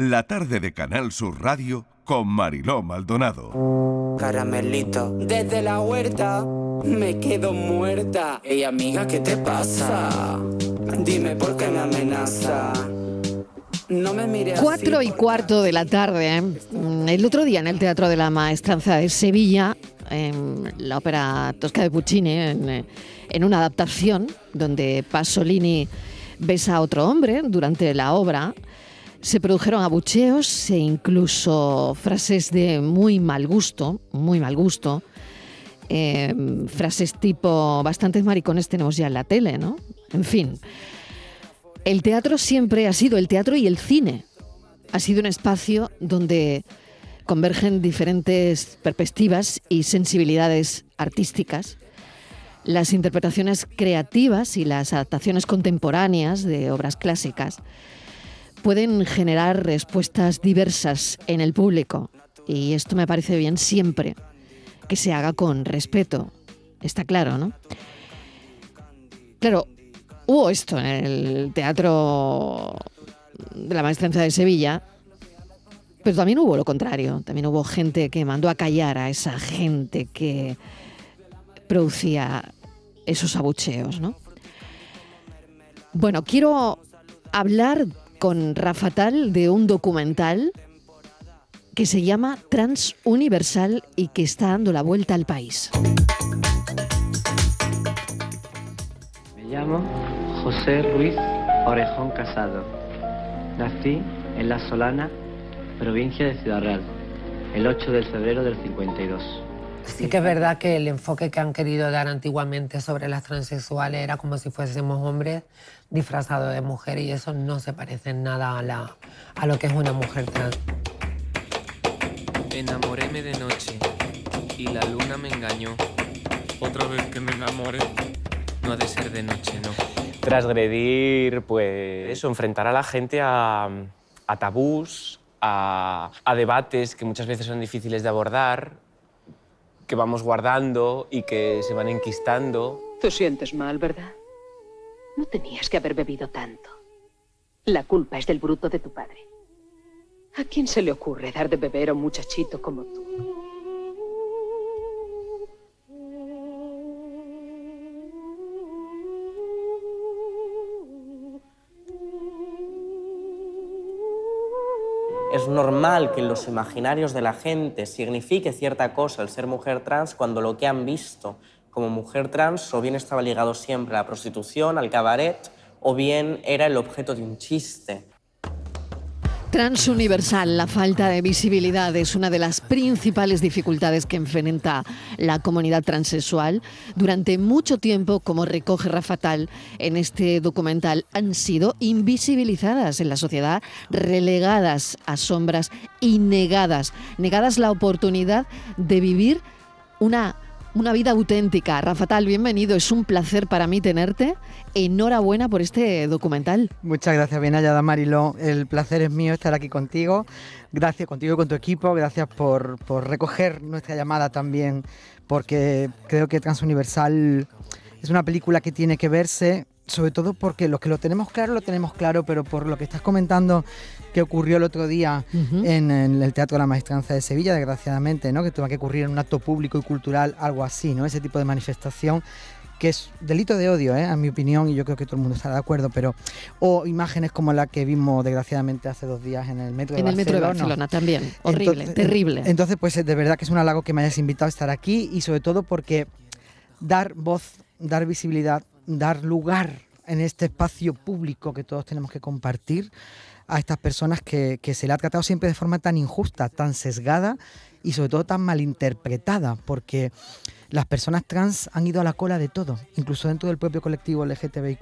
la tarde de Canal Sur Radio con Mariló Maldonado. Caramelito, desde la huerta me quedo muerta. Ey amiga, ¿qué te pasa? Dime por qué me amenaza. No me mires así, Cuatro y cuarto de la tarde. ¿eh? Mm, El otro día en el Teatro de la Maestranza de Sevilla, en la ópera Tosca de Puccini, en, eh, en una adaptación donde Pasolini besa a otro hombre durante la obra, se produjeron abucheos e incluso frases de muy mal gusto, muy mal gusto. eh, frases tipo bastantes maricones tenemos ya en la tele, ¿no? En fin. El teatro siempre ha sido el teatro y el cine. Ha sido un espacio donde convergen diferentes perspectivas y sensibilidades artísticas. Las interpretaciones creativas y las adaptaciones contemporáneas de obras clásicas pueden generar respuestas diversas en el público. Y esto me parece bien siempre que se haga con respeto. Está claro, ¿no? Claro, hubo esto en el Teatro de la Maestranza de Sevilla, pero también hubo lo contrario. También hubo gente que mandó a callar a esa gente que producía esos abucheos, ¿no? Bueno, quiero hablar con Rafa Tal de un documental que se llama Transuniversal y que está dando la vuelta al país. Me llamo José Ruiz Orejón Casado. Nací en La Solana, provincia de Ciudad Real, el 8 de febrero del 52. Sí que es verdad que el enfoque que han querido dar antiguamente sobre las transexuales era como si fuésemos hombres disfrazados de mujer y eso no se parece en nada a, la, a lo que es una mujer trans. Enamoréme de noche y la luna me engañó. Otra vez que me enamoré. No ha de ser de noche, no. transgredir, pues eso, enfrentar a la gente a, a tabús, a, a debates que muchas veces son difíciles de abordar, que vamos guardando y que se van enquistando. Te sientes mal, ¿verdad? No tenías que haber bebido tanto. La culpa es del bruto de tu padre. ¿A quién se le ocurre dar de beber a un muchachito como tú? Es normal que en los imaginarios de la gente signifique cierta cosa el ser mujer trans cuando lo que han visto como mujer trans o bien estaba ligado siempre a la prostitución, al cabaret, o bien era el objeto de un chiste. Transuniversal, la falta de visibilidad es una de las principales dificultades que enfrenta la comunidad transexual. Durante mucho tiempo, como recoge Rafatal en este documental, han sido invisibilizadas en la sociedad, relegadas a sombras y negadas, negadas la oportunidad de vivir una una vida auténtica. Rafa Tal, bienvenido. Es un placer para mí tenerte. Enhorabuena por este documental. Muchas gracias, bien hallada Mariló. El placer es mío estar aquí contigo. Gracias contigo y con tu equipo. Gracias por, por recoger nuestra llamada también, porque creo que Transuniversal es una película que tiene que verse, sobre todo porque los que lo tenemos claro, lo tenemos claro, pero por lo que estás comentando que ocurrió el otro día en, en el Teatro de la Maestranza de Sevilla, desgraciadamente, ¿no? que tuvo que ocurrir en un acto público y cultural, algo así, ¿no? ese tipo de manifestación que es delito de odio, ¿eh? a mi opinión, y yo creo que todo el mundo está de acuerdo, pero o imágenes como la que vimos desgraciadamente hace dos días en el metro de En el metro de Barcelona. Barcelona también. Horrible, Entonces- terrible. Entonces, pues de verdad que es un halago que me hayas invitado a estar aquí y sobre todo porque dar voz, dar visibilidad, dar lugar en este espacio público que todos tenemos que compartir a estas personas que, se le ha tratado siempre de forma tan injusta, tan sesgada y sobre todo tan malinterpretada, porque las personas trans han ido a la cola de todo, incluso dentro del propio colectivo LGTBIQ.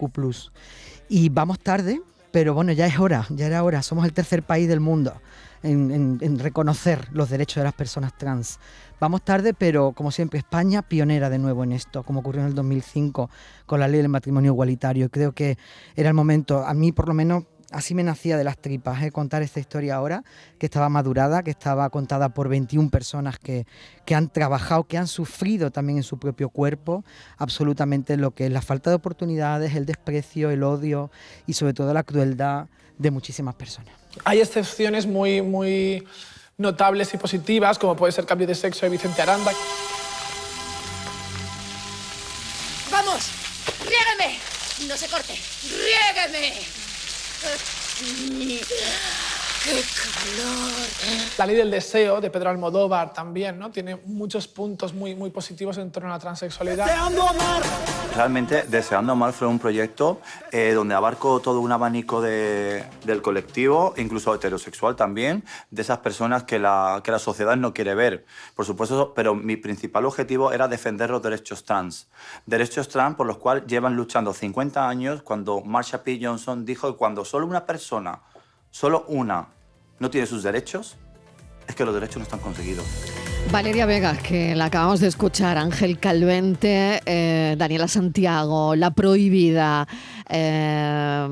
Y vamos tarde, pero bueno, ya es hora, ya era hora. Somos el tercer país del mundo en, en- en reconocer los derechos de las personas trans. Vamos tarde, pero como siempre, España pionera de nuevo en esto, como ocurrió en el 2005 con la ley del matrimonio igualitario. Creo que era el momento, a mí por lo menos así me nacía de las tripas, ¿eh? contar esta historia ahora, que estaba madurada, que estaba contada por 21 personas que, que han trabajado, que han sufrido también en su propio cuerpo absolutamente lo que es la falta de oportunidades, el desprecio, el odio y sobre todo la crueldad de muchísimas personas. Hay excepciones muy, muy notables y positivas, como puede ser Cambio de Sexo de Vicente Aranda. ¡Vamos! ¡Riégueme! No se corte. ¡Riégueme! いいね。¡Qué calor! La ley del deseo de Pedro Almodóvar también, ¿no? Tiene muchos puntos muy, muy positivos en torno a la transexualidad. Realmente Deseando Amar fue un proyecto eh, donde abarco todo un abanico de- del colectivo, incluso heterosexual también, de esas personas que la, que la sociedad no quiere ver. Por supuesto, pero mi principal objetivo era defender los derechos trans. Derechos trans por los cuales llevan luchando 50 años cuando Marsha P. Johnson dijo que cuando solo una persona, solo una, no tiene sus derechos, es que los derechos no están conseguidos. Valeria Vega, que la acabamos de escuchar, Ángel Calvente, eh, Daniela Santiago, La Prohibida, eh,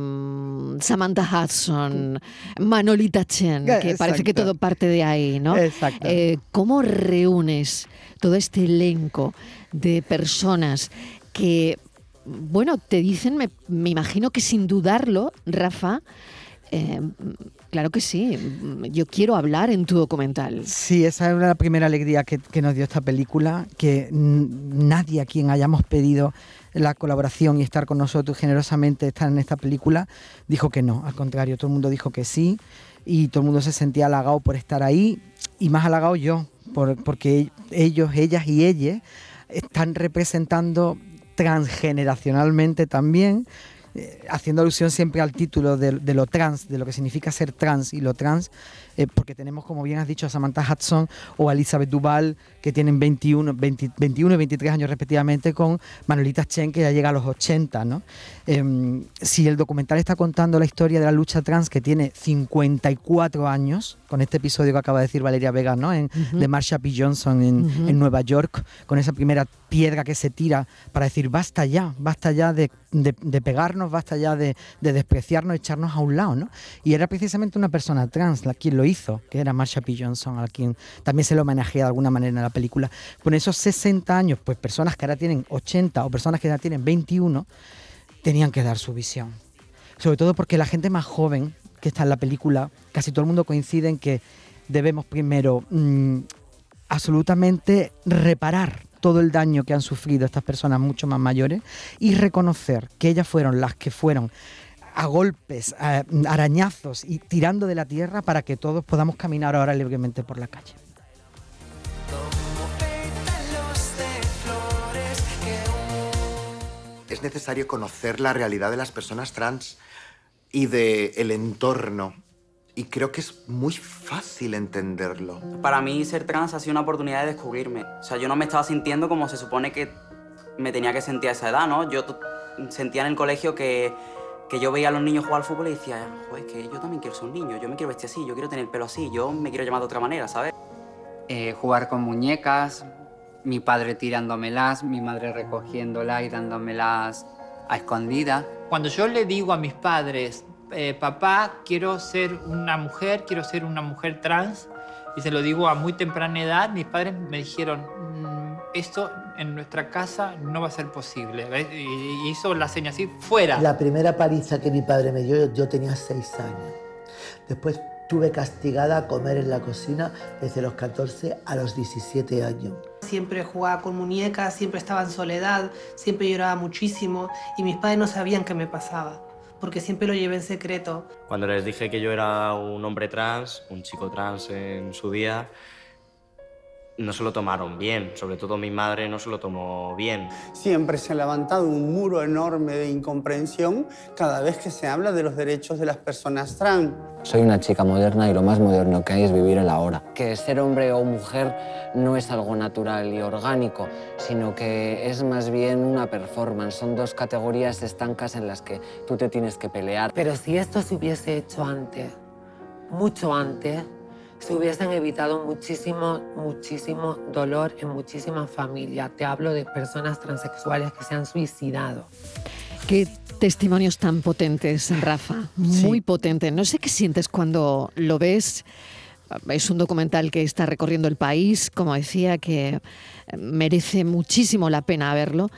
Samantha Hudson, Manolita Chen, que parece que todo parte de ahí, ¿no? Exacto. Eh, ¿Cómo reúnes todo este elenco de personas que, bueno, te dicen, me, me imagino que sin dudarlo, Rafa, eh, claro que sí, yo quiero hablar en tu documental. Sí, esa es la primera alegría que, nos dio esta película, que nadie a quien hayamos pedido la colaboración y estar con nosotros generosamente estar en esta película dijo que no, al contrario, todo el mundo dijo que sí y todo el mundo se sentía halagado por estar ahí y más halagado yo, por- porque ellos, ellas y ellas están representando transgeneracionalmente también, haciendo alusión siempre al título de, de lo trans, de lo que significa ser trans y lo trans, eh, porque tenemos, como bien has dicho, a Samantha Hudson o a Elizabeth Duval, que tienen 21, 20 21 y 23 años respectivamente, con Manolita Chen, que ya llega a los 80. ¿no? Em, si el documental está contando la historia de la lucha trans, que tiene 54 años, con este episodio que acaba de decir Valeria Vega, ¿no? en, Ujú. de Marsha P. Johnson en, Ujú. en Nueva York, con esa primera piedra que se tira para decir basta ya, basta ya de, de- de pegarnos, basta ya de, de despreciarnos, echarnos a un lado, ¿no? Y era precisamente una persona trans la quien lo hizo, que era Marsha P. Johnson, a quien también se le homenajea de alguna manera en la película. Con esos 60 años, pues personas que ahora tienen 80 o personas que ahora tienen 21, tenían que dar su visión. Sobre todo porque la gente más joven que está en la película, casi todo el mundo coincide en que debemos primero mm, absolutamente reparar todo el daño que han sufrido estas personas mucho más mayores y reconocer que ellas fueron las que fueron a golpes, a arañazos y tirando de la tierra para que todos podamos caminar ahora libremente por la calle. Es necesario conocer la realidad de las personas trans y del el entorno. Y creo que es muy fácil entenderlo. Para mí ser trans ha sido una oportunidad de descubrirme. O sea, yo no me estaba sintiendo como se supone que me tenía que sentir a esa edad, ¿no? Yo sentía en el colegio que, que yo veía a los niños jugar al fútbol y decía, joder, que yo también quiero ser un niño, yo me quiero vestir así, yo quiero tener el pelo así, yo me quiero llamar de otra manera, ¿sabes? eh, jugar con muñecas, mi padre tirándomelas, mi madre recogiéndolas y dándomelas a escondidas. Cuando yo le digo a mis padres, eh, papá, quiero ser una mujer, quiero ser una mujer trans, y se lo digo a muy temprana edad, mis padres me dijeron, "Mm, esto en nuestra casa no va a ser posible. ¿ves? Y y hizo la seña así, fuera. La primera paliza que mi padre me dio, yo tenía seis años. Después tuve castigada a comer en la cocina desde los 14 a los 17 años. Siempre jugaba con muñecas, siempre estaba en soledad, siempre lloraba muchísimo y mis padres no sabían qué me pasaba, porque siempre lo llevé en secreto. Cuando les dije que yo era un hombre trans, un chico trans en su día, no se lo tomaron bien. Sobre todo mi madre no se lo tomó bien. Siempre se ha levantado un muro enorme de incomprensión cada vez que se habla de los derechos de las personas trans. Soy una chica moderna y lo más moderno que hay es vivir el ahora. Que ser hombre o mujer no es algo natural y orgánico, sino que es más bien una performance. Son dos categorías estancas en las que tú te tienes que pelear. Pero si esto se hubiese hecho antes, mucho antes, se hubiesen evitado muchísimo, muchísimo dolor en muchísimas familias. Te hablo de personas transexuales que se han suicidado. Qué testimonios tan potentes, Rafa. Muy potente. No sé qué sientes cuando lo ves. Es un documental que está recorriendo el país, como decía, que merece muchísimo la pena verlo.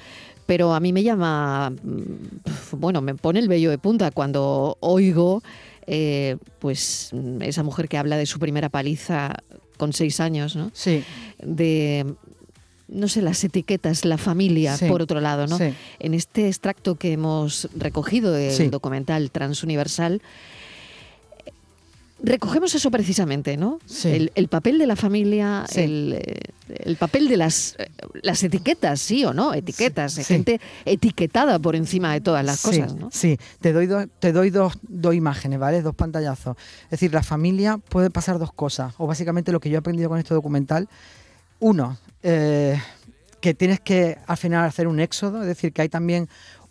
Pero a mí me llama, mm, bueno, me pone el vello de punta cuando oigo eh, pues esa mujer que habla de su primera paliza con seis años, ¿no? Sí. De no sé, las etiquetas, la familia, Sí, por otro lado, ¿no? sí. En este extracto que hemos recogido del Sí. documental Transuniversal, recogemos eso precisamente, ¿no? Sí. El, el papel de la familia, Sí. el, el papel de las, las etiquetas, sí o no, etiquetas, sí. gente etiquetada por encima de todas las cosas, ¿no? Sí, te doy, dos, te doy dos, dos imágenes, ¿vale? Dos pantallazos. Es decir, la familia puede pasar dos cosas, o básicamente lo que yo he aprendido con este documental. Uno, eh, que tienes que al final hacer un éxodo, es decir, que hay también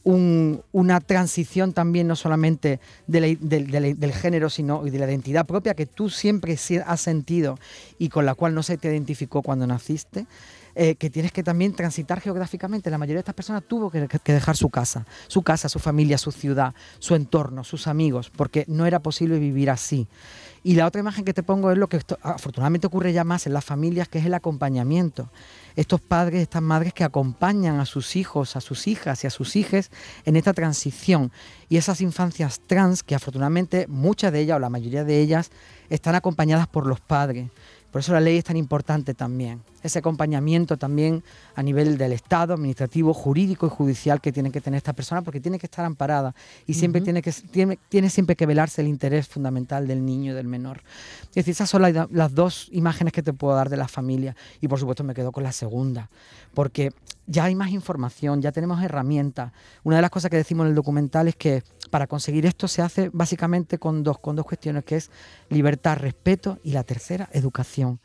un- una transición también no solamente de la- del- género, sino de la identidad propia que tú siempre has sentido y con la cual no se te identificó cuando naciste, eh, que tienes que también transitar geográficamente. La mayoría de estas personas tuvo que, dejar su casa, su casa, su familia, su ciudad, su entorno, sus amigos, porque no era posible vivir así. Y la otra imagen que te pongo es lo que afortunadamente ocurre ya más en las familias, que es el acompañamiento. Estos padres, estas madres que acompañan a sus hijos, a sus hijas y a sus hijes en esta transición. Y esas infancias trans, que afortunadamente muchas de ellas o la mayoría de ellas están acompañadas por los padres. Por eso la ley es tan importante también. Ese acompañamiento también a nivel del Estado, administrativo, jurídico y judicial que tiene que tener esta persona, porque tiene que estar amparada y siempre tiene, que, tiene, tiene siempre que velarse el interés fundamental del niño y del menor. Es decir, esas son la- las dos imágenes que te puedo dar de la familia. Y por supuesto me quedo con la segunda, porque ya hay más información, ya tenemos herramientas. Una de las cosas que decimos en el documental es que para conseguir esto se hace básicamente con dos, con dos cuestiones, que es libertad, respeto y la tercera, educación.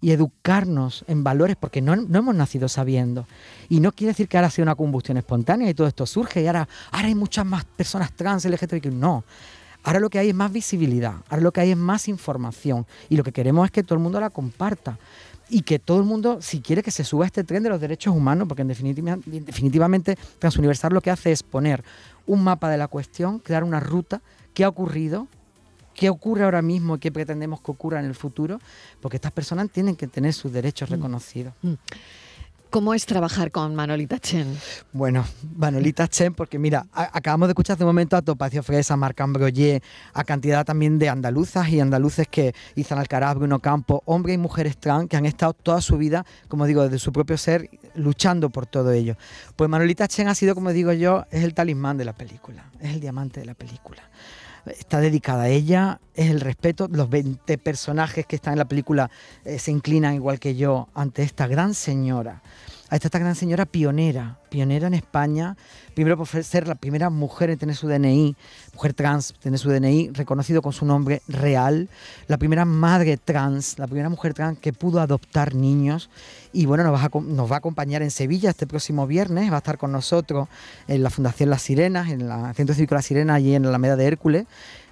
Y educarnos en valores, porque no, no hemos nacido sabiendo. Y no quiere decir que ahora sea una combustión espontánea y todo esto surge y ahora, ahora hay muchas más personas trans, LGTBIQ. No. Ahora lo que hay es más visibilidad, ahora lo que hay es más información y lo que queremos es que todo el mundo la comparta y que todo el mundo, si quiere que se suba este tren de los derechos humanos, porque en definitiva, definitivamente Transuniversal lo que hace es poner un mapa de la cuestión, crear una ruta, qué ha ocurrido, qué ocurre ahora mismo y qué pretendemos que ocurra en el futuro, porque estas personas tienen que tener sus derechos reconocidos. ¿Cómo es trabajar con Manolita Chen? Bueno, Manolita Chen, porque mira, a- acabamos de escuchar hace un momento a Topacio Fresa, Marc Ambroyer, a cantidad también de andaluzas y andaluces que Izan Alcaraz, Bruno Campo, hombres y mujeres trans que han estado toda su vida, como digo, desde su propio ser, luchando por todo ello. Pues Manolita Chen ha sido, como digo yo, es el talismán de la película, es el diamante de la película está dedicada a ella, es el respeto. Los 20 personajes que están en la película eh, se inclinan igual que yo ante esta gran señora. A esta, gran señora pionera, pionera en España, primero por ser la primera mujer en tener su DNI, mujer trans, tener su DNI reconocido con su nombre real, la primera madre trans, la primera mujer trans que pudo adoptar niños. Y bueno, nos va, a, nos va a acompañar en Sevilla este próximo viernes, va a estar con nosotros en la Fundación Las Sirenas, en la- Centro Cívico Las Sirenas, allí en la Alameda de Hércules.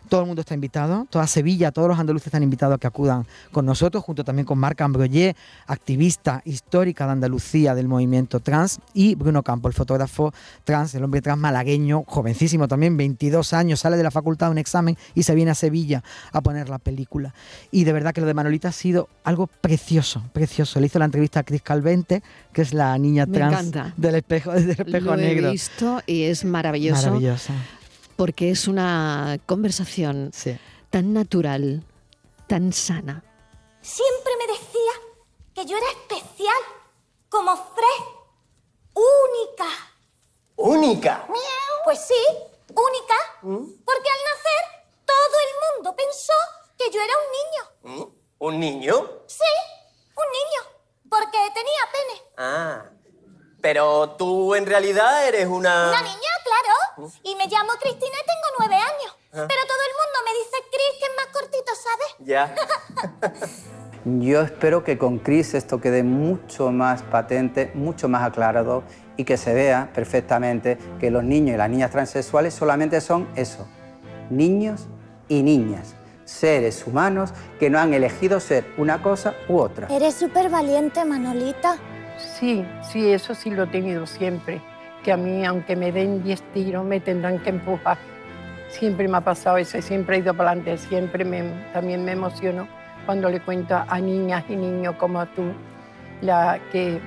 Todo el mundo está invitado, toda Sevilla, todos los andaluces están invitados a que acudan con nosotros, junto también con Marc Ambroyer, activista histórica de Andalucía del movimiento trans, y Bruno Campo, el fotógrafo trans, el hombre trans malagueño, jovencísimo también, 22 años, sale de la facultad de un examen y se viene a Sevilla a poner la película. Y de verdad que lo de Manolita ha sido algo precioso, precioso. Le hizo la entrevista a Cris Calvente, que es la niña trans del espejo, del espejo Lo negro. he visto y es maravilloso. Maravillosa. Porque es una conversación tan natural, tan sana. Siempre me decía que yo era especial, como Fred, única. Única. Pues sí, única, porque al nacer todo el mundo pensó que yo era un niño. ¿Un niño? Sí, un niño, porque tenía pene. Ah. Pero tú en realidad eres una... Una niña, claro. Y me llamo Cristina y tengo nueve años. Ah. Pero todo el mundo me dice Cris, que es más cortito, ¿sabes? Ya. Yo espero que con Chris esto quede mucho más patente, mucho más aclarado y que se vea perfectamente que los niños y las niñas transexuales solamente son eso, niños y niñas, seres humanos que no han elegido ser una cosa u otra. Eres súper valiente, Manolita. Sí, sí, eso sí lo he tenido siempre. Que a mí, aunque me den 10 tiros, me tendrán que empujar. Siempre me ha pasado eso, siempre he ido para adelante, siempre me, también me emociono cuando le cuento a niñas y niños como tú, la, que,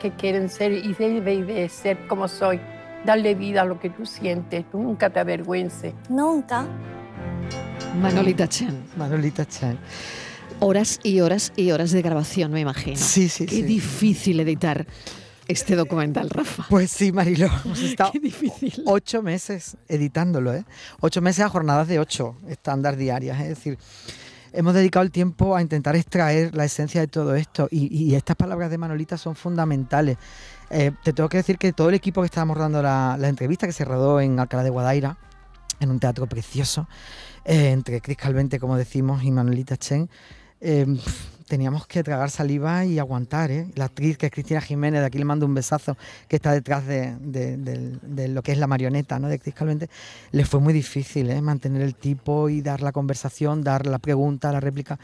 que quieren ser y deben de ser como soy, darle vida a lo que tú sientes, tú nunca te avergüences. Nunca. Manolita Chen. Manolita Chen. Horas y horas y horas de grabación, me imagino. Sí, sí, Qué sí. difícil editar este documental, Rafa. Pues sí, Marilo, hemos estado Qué difícil. ocho meses editándolo, ¿eh? Ocho meses a jornadas de ocho estándar diarias, es decir, hemos dedicado el tiempo a intentar extraer la esencia de todo esto y, y estas palabras de Manolita son fundamentales. Eh, te tengo que decir que todo el equipo que estábamos dando la, la entrevista, que se rodó en Alcalá de Guadaira, en un teatro precioso, eh, entre Cris Calvente, como decimos, y Manolita Chen, eh, teníamos que tragar saliva y aguantar. ¿eh? La actriz, que es Cristina Jiménez, de aquí le mando un besazo, que está detrás de, de- lo que es la marioneta ¿no? de Cris Calvente, le fue muy difícil ¿eh? mantener el tipo y dar la conversación, dar la pregunta, la réplica,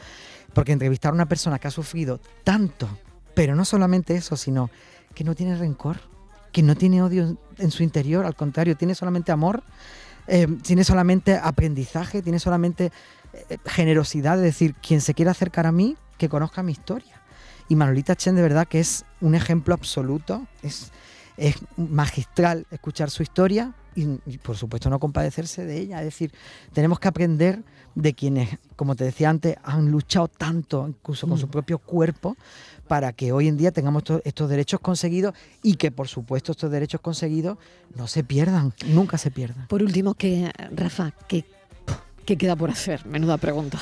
porque entrevistar a una persona que ha sufrido tanto, pero no solamente eso, sino que no tiene rencor, que no tiene odio en su interior, al contrario, tiene solamente amor, eh, tiene solamente aprendizaje, tiene solamente generosidad, es decir, quien se quiera acercar a mí, que conozca mi historia. Y Manolita Chen de verdad que es un ejemplo absoluto, es, es magistral escuchar su historia y, y, por supuesto no compadecerse de ella, es decir, tenemos que aprender de quienes, como te decía antes, han luchado tanto, incluso con su propio cuerpo, para que hoy en día tengamos estos, derechos conseguidos y que por supuesto estos derechos conseguidos no se pierdan, nunca se pierdan. Por último, que Rafa, ¿qué, qué queda por hacer? Menuda pregunta.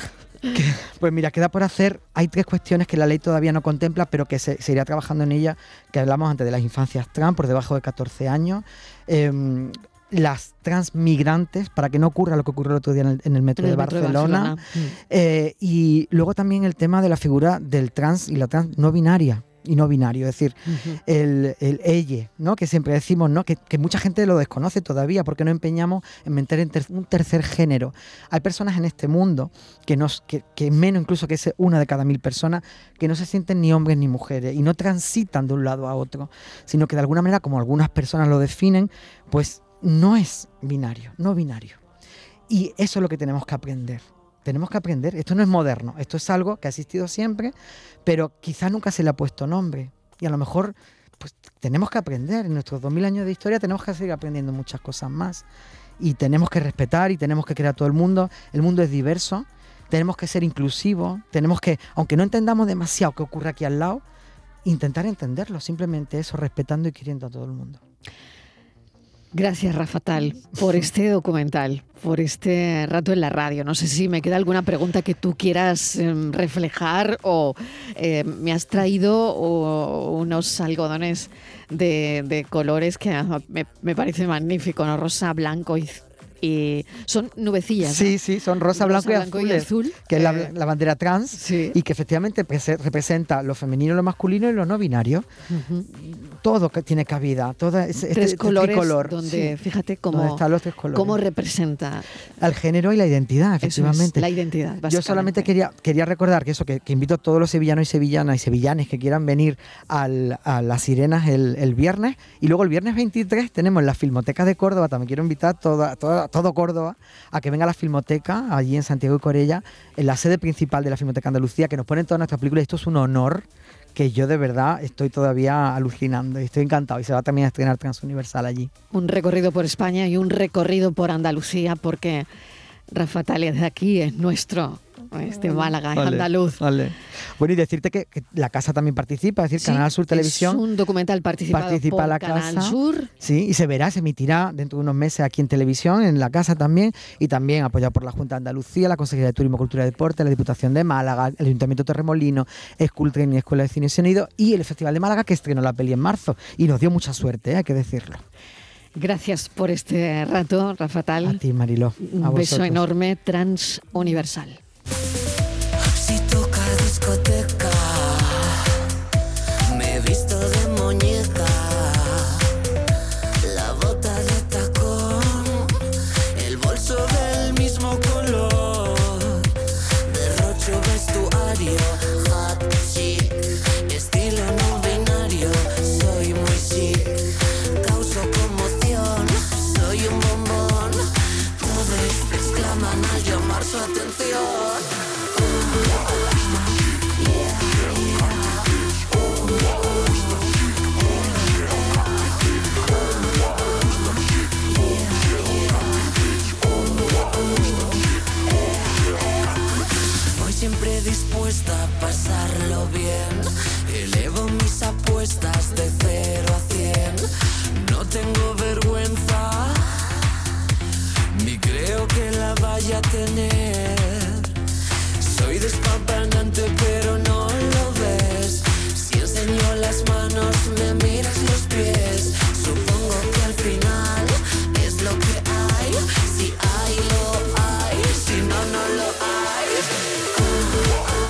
Pues mira, queda por hacer. Hay tres cuestiones que la ley todavía no contempla, pero que se, se irá trabajando en ellas, que hablamos antes de las infancias trans por debajo de 14 años. em, las transmigrantes, para que no ocurra lo que ocurrió el otro día en el, en el metro, En el de, metro de Barcelona. Barcelona. Mm. Eh, y luego también el tema de la figura del trans y la trans no binaria y no binario, es decir, el, el ¿no? que siempre decimos ¿no? que, que mucha gente lo desconoce todavía porque no empeñamos en meter en ter- un tercer género. Hay personas en este mundo que, nos, que, que menos incluso que es una de cada mil personas que no se sienten ni hombres ni mujeres y no transitan de un lado a otro, sino que de alguna manera, como algunas personas lo definen, pues no es binario, no binario. Y eso es lo que tenemos que aprender. Tenemos que aprender. Esto no es moderno, esto es algo que ha existido siempre, pero quizás nunca se le ha puesto nombre. Y a lo mejor pues tenemos que aprender. En nuestros 2000 años de historia tenemos que seguir aprendiendo muchas cosas más. Y tenemos que respetar y tenemos que crear todo el mundo. El mundo es diverso. Tenemos que ser inclusivos. Tenemos que, aunque no entendamos demasiado qué ocurre aquí al lado, intentar entenderlo. Simplemente eso, respetando y queriendo a todo el mundo. Gracias, Rafa Tal, por este documental, por este rato en la radio. No sé si me queda alguna pregunta que tú quieras em, reflejar o eh, me has traído o- unos algodones de, de colores que ah, me, me parece magnífico, ¿no? Rosa, blanco y, y son nubecillas. ¿no? Sí, sí, son rosa, blanco, y, azules, azul, que es la, eh, la bandera trans y que efectivamente prese- representa lo femenino, lo masculino y lo no binario. Todo que tiene cabida, todo ese, este- tres este colores tricolor, donde, sí, fíjate cómo, están los tres colores. cómo representa al género y la identidad, es, efectivamente. la identidad, Yo solamente quería, quería recordar que eso, que, que invito a todos los sevillanos y sevillanas y sevillanes que quieran venir al- a las sirenas el, el viernes. Y luego el viernes 23 tenemos la Filmoteca de Córdoba. También quiero invitar a toda, toda- todo Córdoba a que venga a la Filmoteca, allí en Santiago de Corella, en la sede principal de la Filmoteca Andalucía, que nos ponen todas nuestras películas. Esto es un honor que yo de verdad estoy todavía alucinando y estoy encantado. Y se va también a estrenar Transuniversal allí. un recorrido por España y un recorrido por Andalucía, porque Rafa Talia de aquí es nuestro, es de Málaga, es andaluz. vale. Bueno, y decirte que, que la casa también participa, es decir, Sí, Canal Sur Televisión. Es un documental participado participa por la Canal casa. Sur. Sí, y se verá, se emitirá dentro de unos meses aquí en televisión, en la casa también, y también apoyado por la Junta de Andalucía, la Consejería de Turismo, Cultura y Deporte, la Diputación de Málaga, el Ayuntamiento de Torremolino, Escultren y Escuela de Cine y Sonido, y el Festival de Málaga que estrenó la peli en marzo. Y nos dio mucha suerte, ¿eh? hay que decirlo. Gracias por este rato, Rafa Tal. A ti, Mariló. Un beso enorme, transuniversal. Si toca siempre dispuesta a pasarlo bien. Elevo mis apuestas de cero a cien. No tengo vergüenza, ni creo que la vaya a tener. Soy despampanante, pero no lo ves. Si enseño las manos, me miras los pies. Supongo que al final es lo que